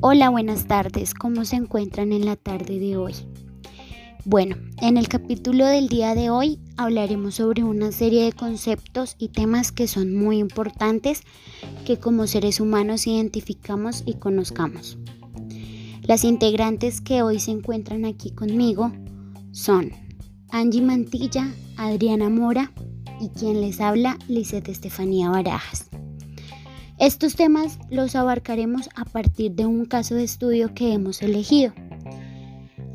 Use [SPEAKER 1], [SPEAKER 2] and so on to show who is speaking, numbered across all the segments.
[SPEAKER 1] Hola, buenas tardes. ¿Cómo se encuentran en la tarde de hoy? Bueno, en el capítulo del día de hoy hablaremos sobre una serie de conceptos y temas que son muy importantes que como seres humanos identificamos y conozcamos. Las integrantes que hoy se encuentran aquí conmigo son Angie Mantilla, Adriana Mora y quien les habla, Lisette Estefanía Barajas. Estos temas los abarcaremos a partir de un caso de estudio que hemos elegido.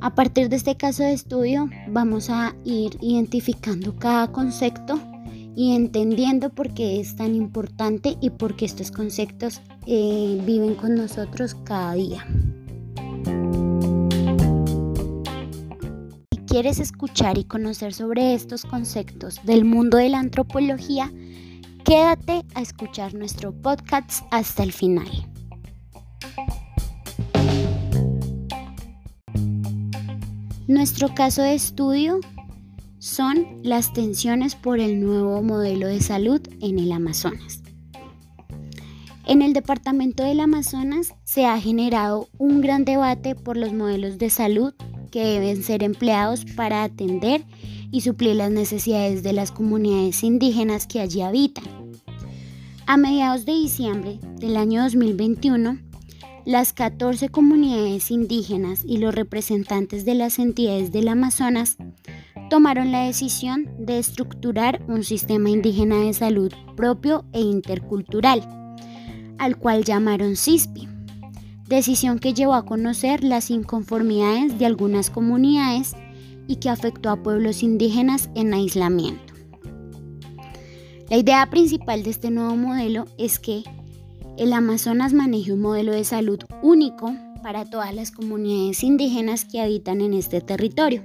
[SPEAKER 1] A partir de este caso de estudio vamos a ir identificando cada concepto y entendiendo por qué es tan importante y por qué estos conceptos eh, viven con nosotros cada día. Quieres escuchar y conocer sobre estos conceptos del mundo de la antropología, Quédate a escuchar nuestro podcast hasta el final. Nuestro caso de estudio son las tensiones por el nuevo modelo de salud en el Amazonas. En el departamento del Amazonas se ha generado un gran debate por los modelos de salud que deben ser empleados para atender y suplir las necesidades de las comunidades indígenas que allí habitan. A mediados de diciembre del año 2021, las 14 comunidades indígenas y los representantes de las entidades del Amazonas tomaron la decisión de estructurar un sistema indígena de salud propio e intercultural, al cual llamaron CISPI, decisión que llevó a conocer las inconformidades de algunas comunidades y que afectó a pueblos indígenas en aislamiento. La idea principal de este nuevo modelo es que el Amazonas maneje un modelo de salud único para todas las comunidades indígenas que habitan en este territorio.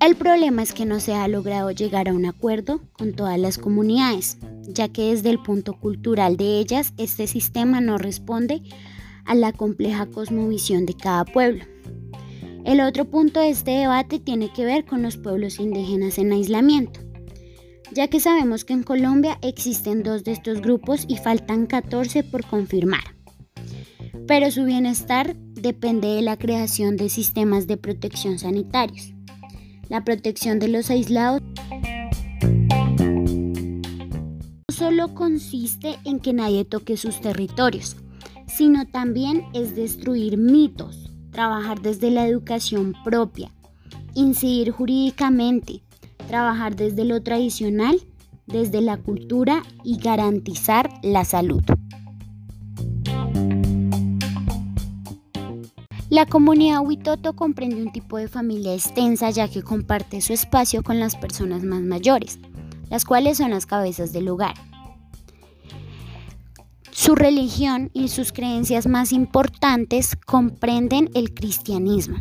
[SPEAKER 1] El problema es que no se ha logrado llegar a un acuerdo con todas las comunidades, ya que desde el punto cultural de ellas este sistema no responde a la compleja cosmovisión de cada pueblo. El otro punto de este debate tiene que ver con los pueblos indígenas en aislamiento, ya que sabemos que en Colombia existen dos de estos grupos y faltan 14 por confirmar. Pero su bienestar depende de la creación de sistemas de protección sanitarios. La protección de los aislados solo consiste en que nadie toque sus territorios, sino también es destruir mitos, trabajar desde la educación propia, incidir jurídicamente, trabajar desde lo tradicional, desde la cultura y garantizar la salud. La comunidad Huitoto comprende un tipo de familia extensa ya que comparte su espacio con las personas más mayores, las cuales son las cabezas del hogar. Su religión y sus creencias más importantes comprenden el cristianismo,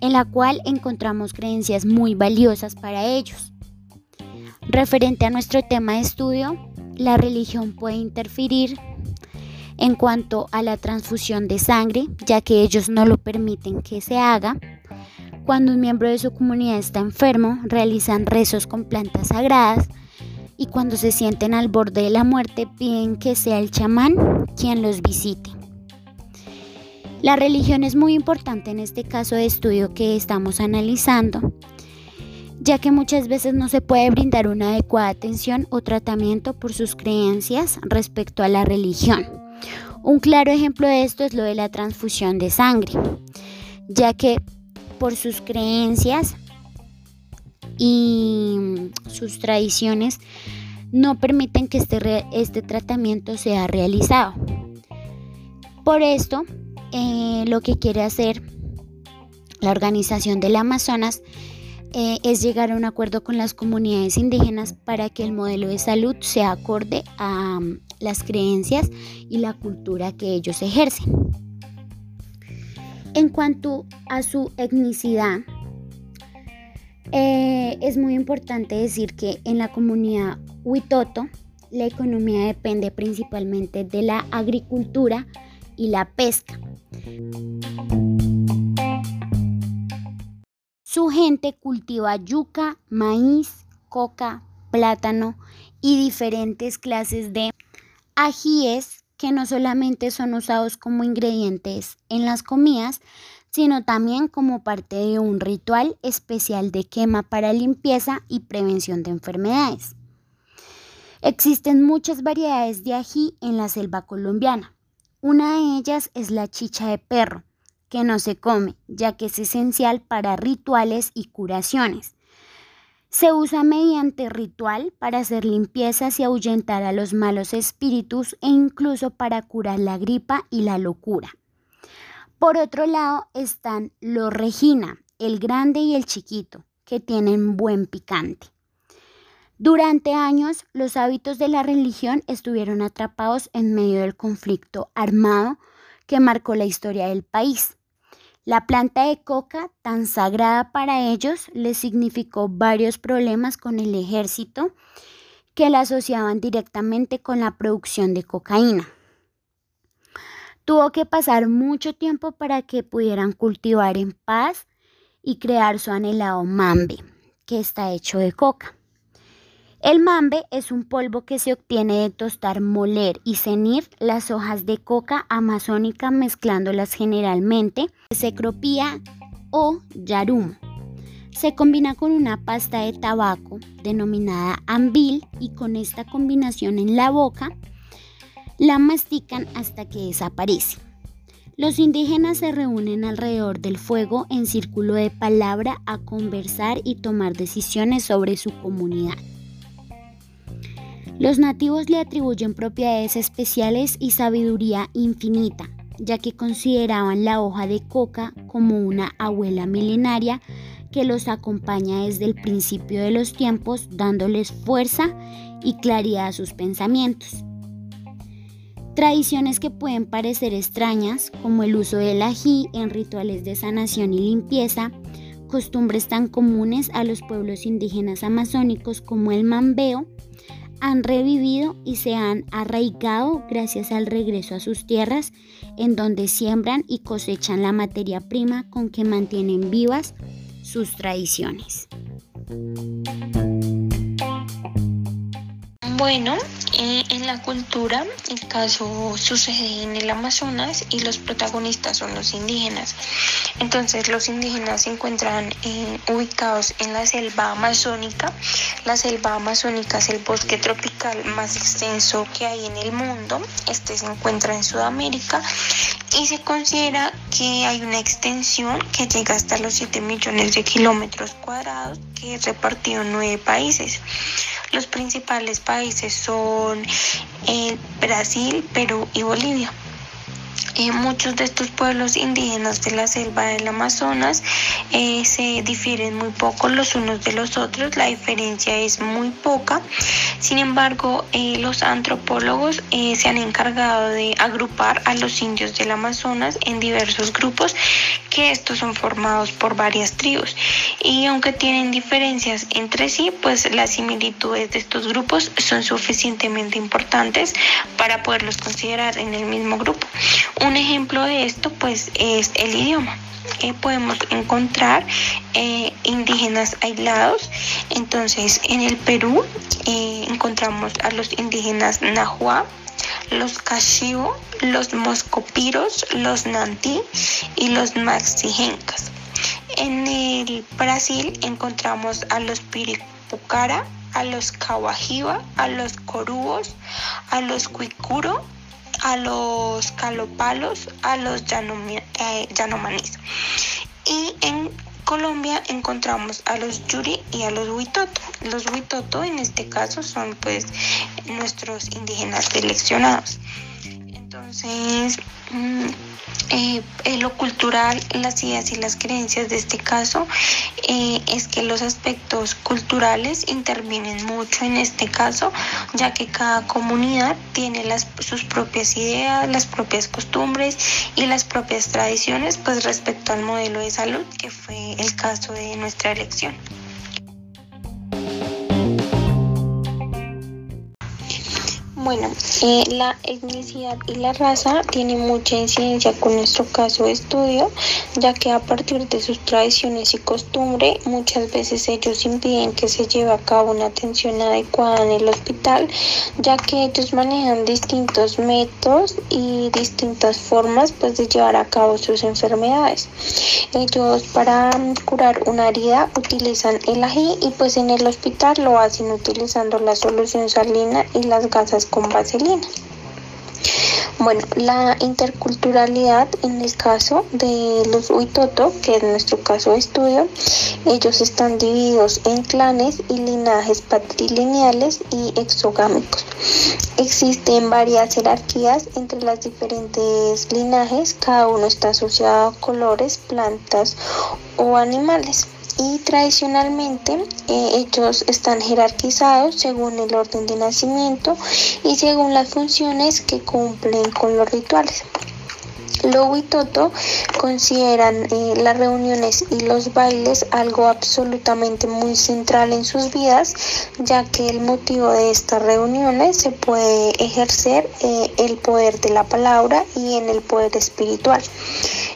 [SPEAKER 1] en la cual encontramos creencias muy valiosas para ellos. Referente a nuestro tema de estudio, la religión puede interferir en cuanto a la transfusión de sangre, ya que ellos no lo permiten que se haga. Cuando un miembro de su comunidad está enfermo, realizan rezos con plantas sagradas y cuando se sienten al borde de la muerte piden que sea el chamán quien los visite. La religión es muy importante en este caso de estudio que estamos analizando, ya que muchas veces no se puede brindar una adecuada atención o tratamiento por sus creencias respecto a la religión. Un claro ejemplo de esto es lo de la transfusión de sangre, ya que por sus creencias y sus tradiciones no permiten que este, este tratamiento sea realizado. Por esto, eh, lo que quiere hacer la organización del Amazonas eh, es llegar a un acuerdo con las comunidades indígenas para que el modelo de salud sea acorde a um, las creencias y la cultura que ellos ejercen. En cuanto a su etnicidad, eh, es muy importante decir que en la comunidad Huitoto la economía depende principalmente de la agricultura y la pesca. Su gente cultiva yuca, maíz, coca, plátano y diferentes clases de ajíes que no solamente son usados como ingredientes en las comidas, sino también como parte de un ritual especial de quema para limpieza y prevención de enfermedades. Existen muchas variedades de ají en la selva colombiana. Una de ellas es la chicha de perro, que no se come, ya que es esencial para rituales y curaciones. Se usa mediante ritual para hacer limpiezas y ahuyentar a los malos espíritus e incluso para curar la gripa y la locura. Por otro lado están los Regina, el grande y el chiquito, que tienen buen picante. Durante años, los hábitos de la religión estuvieron atrapados en medio del conflicto armado que marcó la historia del país. La planta de coca, tan sagrada para ellos, les significó varios problemas con el ejército que la asociaban directamente con la producción de cocaína. Tuvo que pasar mucho tiempo para que pudieran cultivar en paz y crear su anhelado mambe, que está hecho de coca. El mambe es un polvo que se obtiene de tostar, moler y cenir las hojas de coca amazónica mezclándolas generalmente secropía o yarumo. Se combina con una pasta de tabaco denominada ambil y con esta combinación en la boca la mastican hasta que desaparece. Los indígenas se reúnen alrededor del fuego en círculo de palabra a conversar y tomar decisiones sobre su comunidad. Los nativos le atribuyen propiedades especiales y sabiduría infinita, ya que consideraban la hoja de coca como una abuela milenaria que los acompaña desde el principio de los tiempos, dándoles fuerza y claridad a sus pensamientos. Tradiciones que pueden parecer extrañas, como el uso del ají en rituales de sanación y limpieza, costumbres tan comunes a los pueblos indígenas amazónicos como el mambeo, han revivido y se han arraigado gracias al regreso a sus tierras, en donde siembran y cosechan la materia prima con que mantienen vivas sus tradiciones.
[SPEAKER 2] Bueno, eh, en la cultura el caso sucede en el Amazonas y los protagonistas son los indígenas. Entonces los indígenas se encuentran eh, ubicados en la selva amazónica. La selva amazónica es el bosque tropical más extenso que hay en el mundo. Este se encuentra en Sudamérica y se considera que hay una extensión que llega hasta los 7 millones de kilómetros cuadrados que es repartido en nueve países. Los principales países son eh, Brasil, Perú y Bolivia. Eh, muchos de estos pueblos indígenas de la selva del Amazonas eh, se difieren muy poco los unos de los otros, la diferencia es muy poca. Sin embargo, eh, los antropólogos se han encargado de agrupar a los indios del Amazonas en diversos grupos que estos son formados por varias tribus y aunque tienen diferencias entre sí, pues las similitudes de estos grupos son suficientemente importantes para poderlos considerar en el mismo grupo. Ejemplo de esto pues es el idioma. Podemos encontrar eh, indígenas aislados. Entonces, en el Perú eh, encontramos a los indígenas Nahua, los Kashibo, los Moscopiros, los Nantí y los Maxigencas. En el Brasil encontramos a los Piripucara, a los Kawajiba, a los Corubos, a los Cuicuro, a los Calopalos, a los eh, Yanomanis. Y en Colombia encontramos a los Yuri y a los Huitoto. Los Huitoto en este caso son pues nuestros indígenas seleccionados. Entonces, mm, eh, lo cultural, las ideas y las creencias de este caso eh, es que los aspectos culturales intervienen mucho en este caso, ya que cada comunidad tiene las, sus propias ideas, las propias costumbres y las propias tradiciones pues respecto al modelo de salud que fue el caso de nuestra elección. Bueno, eh, la etnicidad y la raza tienen mucha incidencia con nuestro caso de estudio, ya que a partir de sus tradiciones y costumbres, muchas veces ellos impiden que se lleve a cabo una atención adecuada en el hospital, ya que ellos manejan distintos métodos y distintas formas pues, de llevar a cabo sus enfermedades. Ellos para curar una herida utilizan el ají y pues en el hospital lo hacen utilizando la solución salina y las gasas con vaselina. Bueno, la interculturalidad en el caso de los Huitoto, que es nuestro caso de estudio, ellos están divididos en clanes y linajes patrilineales y exogámicos. Existen varias jerarquías entre las diferentes linajes, cada uno está asociado a colores, plantas o animales y tradicionalmente eh, ellos están jerarquizados según el orden de nacimiento y según las funciones que cumplen con los rituales. Lobo y Toto consideran eh, las reuniones y los bailes algo absolutamente muy central en sus vidas, ya que el motivo de estas reuniones se puede ejercer eh, el poder de la palabra y en el poder espiritual.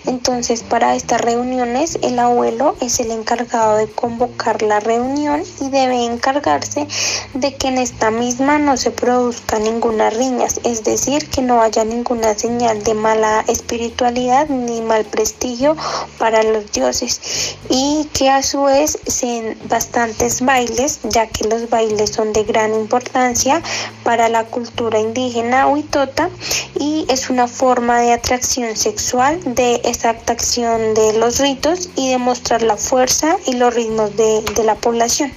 [SPEAKER 2] Entonces, para estas reuniones, el abuelo es el encargado de convocar la reunión y debe encargarse de que en esta misma no se produzca ninguna riñas, es decir, que no haya ninguna señal de mala espiritualidad ni mal prestigio para los dioses. Y que a su vez sean bastantes bailes, ya que los bailes son de gran importancia para la cultura indígena huitota y es una forma de atracción sexual de exacta acción de los ritos y demostrar la fuerza y los ritmos de, la población.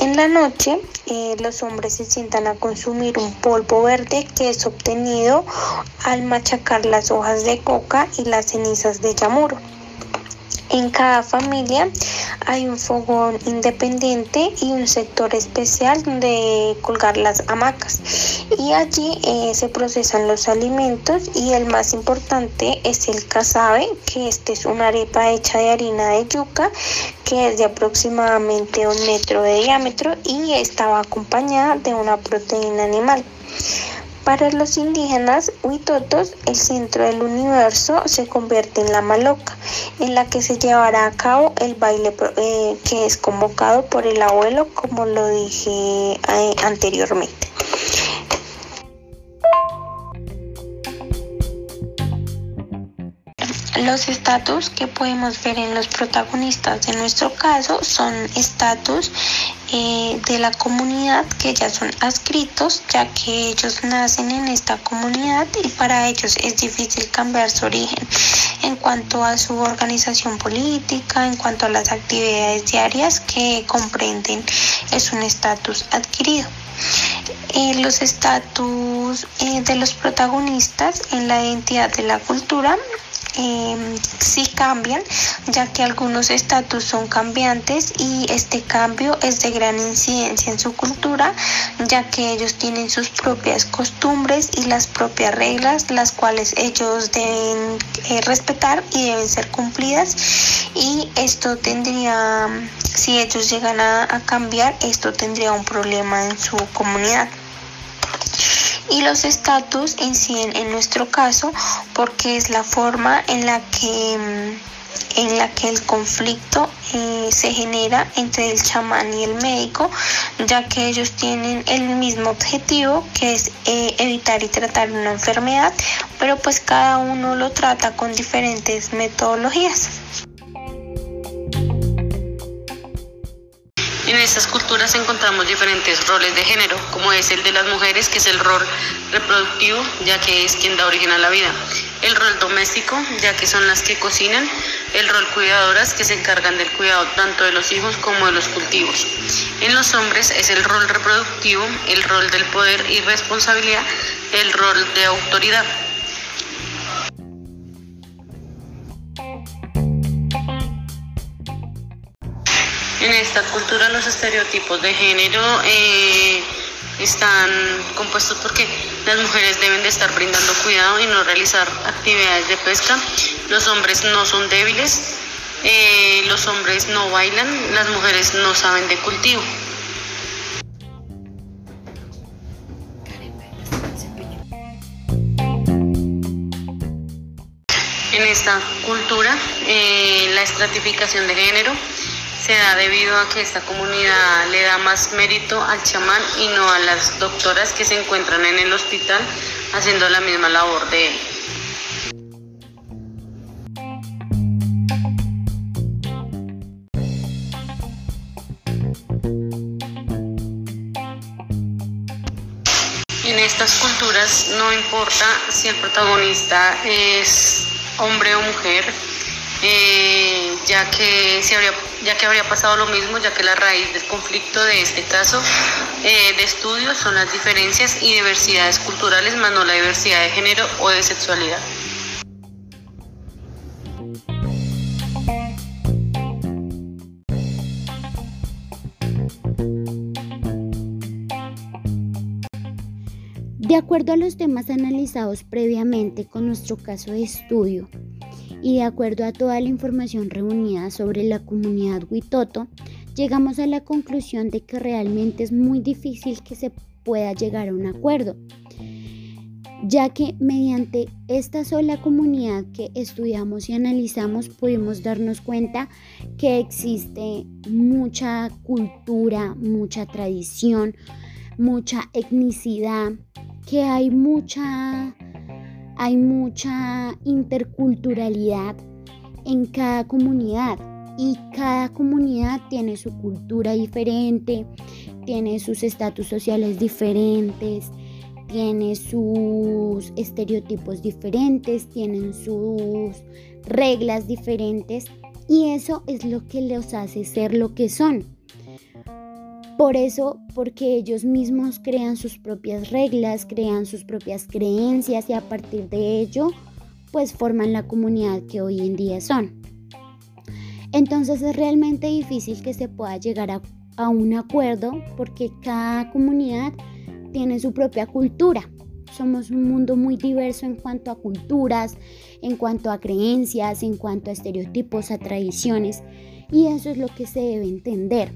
[SPEAKER 2] En la noche, eh, los hombres se sientan a consumir un polvo verde que es obtenido al machacar las hojas de coca y las cenizas de yamuro. En cada familia hay un fogón independiente y un sector especial donde colgar las hamacas y allí eh, se procesan los alimentos y el más importante es el casabe que este es una arepa hecha de harina de yuca que es de aproximadamente un metro de diámetro y estaba acompañada de una proteína animal. Para los indígenas huitotos, el centro del universo se convierte en la maloca, en la que se llevará a cabo el baile eh, que es convocado por el abuelo, como lo dije eh, anteriormente. Los estatus que podemos ver en los protagonistas de nuestro caso son estatus eh, de la comunidad que ya son adscritos ya que ellos nacen en esta comunidad y para ellos es difícil cambiar su origen en cuanto a su organización política, en cuanto a las actividades diarias que comprenden es un estatus adquirido. Eh, los estatus eh, de los protagonistas en la identidad de la cultura eh, sí cambian, ya que algunos estatus son cambiantes y este cambio es de gran incidencia en su cultura, ya que ellos tienen sus propias costumbres y las propias reglas, las cuales ellos deben eh, respetar y deben ser cumplidas. Y esto tendría, si ellos llegan a cambiar, esto tendría un problema en su comunidad y los estatus inciden en nuestro caso porque es la forma en la que mm, en la que el conflicto eh, se genera entre el chamán y el médico, ya que ellos tienen el mismo objetivo, que es eh, evitar y tratar una enfermedad, pero pues cada uno lo trata con diferentes metodologías.
[SPEAKER 3] En estas culturas encontramos diferentes roles de género, como es el de las mujeres, que es el rol reproductivo, ya que es quien da origen a la vida, el rol doméstico, ya que son las que cocinan, el rol cuidadoras, que se encargan del cuidado tanto de los hijos como de los cultivos. En los hombres es el rol reproductivo, el rol del poder y responsabilidad, el rol de autoridad. En esta cultura los estereotipos de género eh, están compuestos porque las mujeres deben de estar brindando cuidado y no realizar actividades de pesca. Los hombres no son débiles, eh, los hombres no bailan, las mujeres no saben de cultivo. En esta cultura, eh, la estratificación de género se da debido a que esta comunidad le da más mérito al chamán y no a las doctoras que se encuentran en el hospital haciendo la misma labor de él. En estas culturas no importa si el protagonista es hombre o mujer, eh, ya, que se habría, ya que habría pasado lo mismo, ya que la raíz del conflicto de este caso eh, de estudio son las diferencias y diversidades culturales, más no la diversidad de género o de sexualidad.
[SPEAKER 1] De acuerdo a los temas analizados previamente con nuestro caso de estudio y de acuerdo a toda la información reunida sobre la comunidad Huitoto, llegamos a la conclusión de que realmente es muy difícil que se pueda llegar a un acuerdo, ya que mediante esta sola comunidad que estudiamos y analizamos pudimos darnos cuenta que existe mucha cultura, mucha tradición, mucha etnicidad, que hay mucha, hay mucha interculturalidad en cada comunidad y cada comunidad tiene su cultura diferente, tiene sus estatus sociales diferentes, tiene sus estereotipos diferentes, tienen sus reglas diferentes y eso es lo que los hace ser lo que son. Por eso, porque ellos mismos crean sus propias reglas, crean sus propias creencias y a partir de ello, pues forman la comunidad que hoy en día son. Entonces es realmente difícil que se pueda llegar a, a un acuerdo porque cada comunidad tiene su propia cultura. Somos un mundo muy diverso en cuanto a culturas, en cuanto a creencias, en cuanto a estereotipos, a tradiciones. Y eso es lo que se debe entender.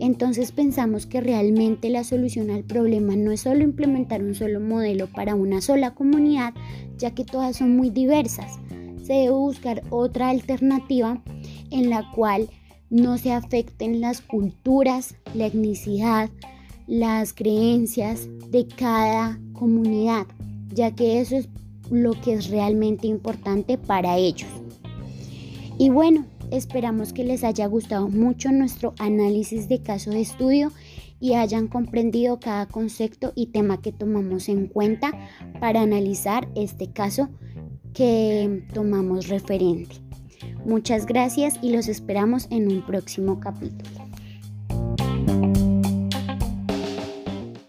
[SPEAKER 1] Entonces pensamos que realmente la solución al problema no es solo implementar un solo modelo para una sola comunidad, ya que todas son muy diversas. Se debe buscar otra alternativa en la cual no se afecten las culturas, la etnicidad, las creencias de cada comunidad, ya que eso es lo que es realmente importante para ellos. Y bueno, Esperamos que les haya gustado mucho nuestro análisis de caso de estudio y hayan comprendido cada concepto y tema que tomamos en cuenta para analizar este caso que tomamos referente. Muchas gracias y los esperamos en un próximo capítulo.